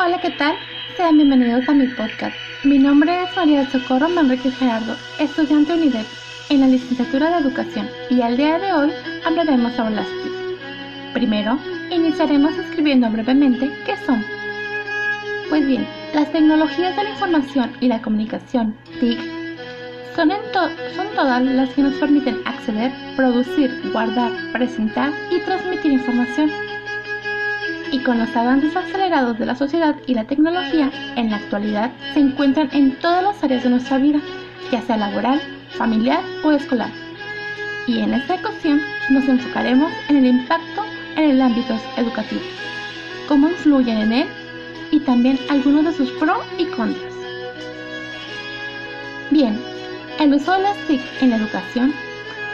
Hola, ¿qué tal? Sean bienvenidos a mi podcast. Mi nombre es María del Socorro Manrique Gerardo, estudiante UNIDEP en la licenciatura de Educación y al día de hoy hablaremos sobre las TIC. Primero, iniciaremos escribiendo brevemente qué son. Pues bien, las tecnologías de la información y la comunicación, TIC, son, son todas las que nos permiten acceder, producir, guardar, presentar y transmitir información y con los avances acelerados de la sociedad y la tecnología, en la actualidad se encuentran en todas las áreas de nuestra vida, ya sea laboral, familiar o escolar. Y en esta ocasión nos enfocaremos en el impacto en el ámbito educativo, cómo influyen en él y también algunos de sus pros y contras. Bien, el uso de las TIC en la educación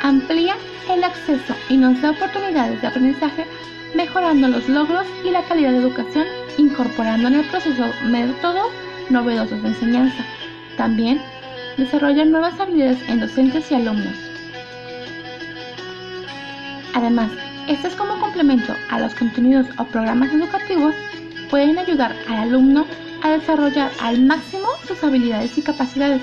amplía el acceso y nos da oportunidades de aprendizaje mejorando los logros y la calidad de educación, incorporando en el proceso métodos novedosos de enseñanza. También desarrollan nuevas habilidades en docentes y alumnos. Además, estos como complemento a los contenidos o programas educativos pueden ayudar al alumno a desarrollar al máximo sus habilidades y capacidades,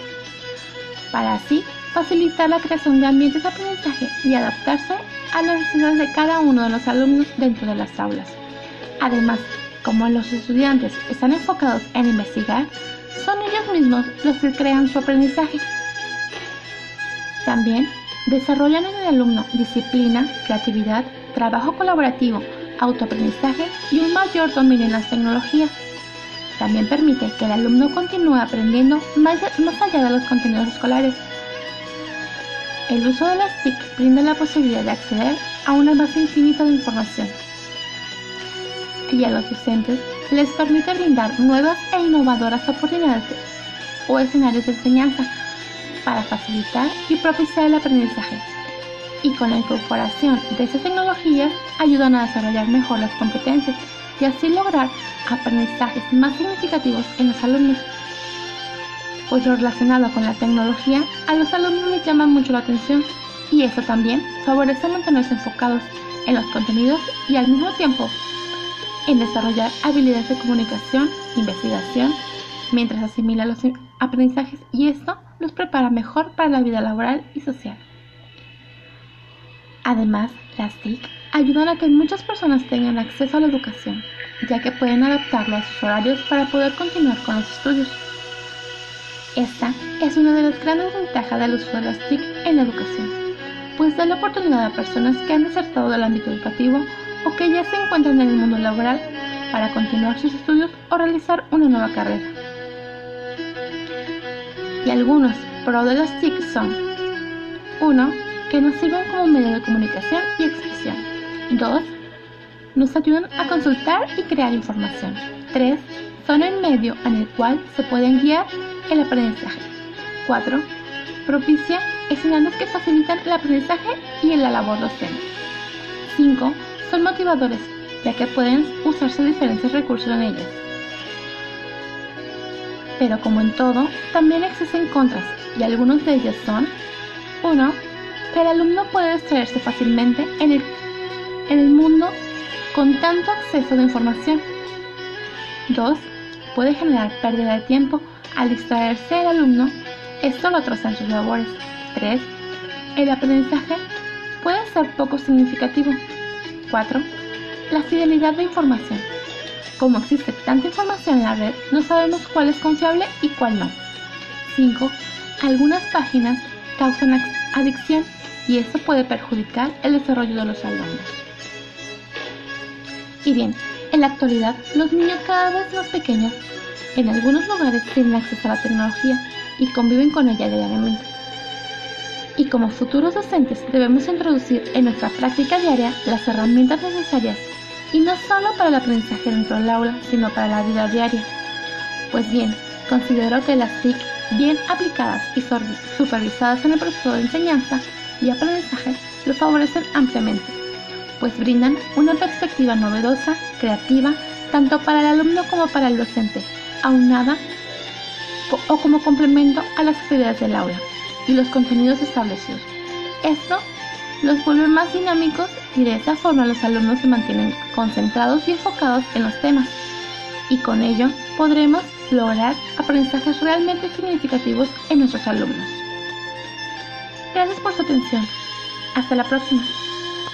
para así facilitar la creación de ambientes de aprendizaje y adaptarse a las necesidades de cada uno de los alumnos dentro de las aulas. Además, como los estudiantes están enfocados en investigar, son ellos mismos los que crean su aprendizaje. También desarrollan en el alumno disciplina, creatividad, trabajo colaborativo, autoaprendizaje y un mayor dominio en las tecnologías. También permite que el alumno continúe aprendiendo más, más allá de los contenidos escolares el uso de las TIC brinda la posibilidad de acceder a una base infinita de información y a los docentes les permite brindar nuevas e innovadoras oportunidades o escenarios de enseñanza para facilitar y propiciar el aprendizaje. Y con la incorporación de estas tecnologías ayudan a desarrollar mejor las competencias y así lograr aprendizajes más significativos en los alumnos pues lo relacionado con la tecnología a los alumnos les llama mucho la atención y eso también favorece mantenerse enfocados en los contenidos y al mismo tiempo en desarrollar habilidades de comunicación, investigación, mientras asimila los aprendizajes y esto los prepara mejor para la vida laboral y social. Además, las TIC ayudan a que muchas personas tengan acceso a la educación, ya que pueden adaptarlo a sus horarios para poder continuar con los estudios. Esta es una de las grandes ventajas del uso de las TIC en la educación, pues da la oportunidad a personas que han desertado del ámbito educativo o que ya se encuentran en el mundo laboral para continuar sus estudios o realizar una nueva carrera. Y algunos pro de las TIC son 1. Que nos sirven como medio de comunicación y expresión. 2. Nos ayudan a consultar y crear información. 3. Son el medio en el cual se pueden guiar el aprendizaje. 4. Propicia escenarios que facilitan el aprendizaje y la labor docente. 5. Son motivadores, ya que pueden usarse diferentes recursos en ellas. Pero como en todo, también existen contras, y algunos de ellos son 1. Que el alumno puede distraerse fácilmente en el, en el mundo con tanto acceso de información. 2. Puede generar pérdida de tiempo al distraerse el alumno, esto lo atrasa en sus labores. 3. El aprendizaje puede ser poco significativo. 4. La fidelidad de información. Como existe tanta información en la red, no sabemos cuál es confiable y cuál no. 5. Algunas páginas causan adicción y esto puede perjudicar el desarrollo de los alumnos. Y bien, en la actualidad, los niños cada vez más pequeños en algunos lugares tienen acceso a la tecnología y conviven con ella diariamente. Y como futuros docentes debemos introducir en nuestra práctica diaria las herramientas necesarias y no solo para el aprendizaje dentro del aula, sino para la vida diaria. Pues bien, considero que las TIC bien aplicadas y supervisadas en el proceso de enseñanza y aprendizaje lo favorecen ampliamente, pues brindan una perspectiva novedosa, creativa, tanto para el alumno como para el docente, aunada o como complemento a las actividades del aula y los contenidos establecidos. Esto los vuelve más dinámicos y de esta forma los alumnos se mantienen concentrados y enfocados en los temas y con ello podremos lograr aprendizajes realmente significativos en nuestros alumnos. Gracias por su atención. Hasta la próxima.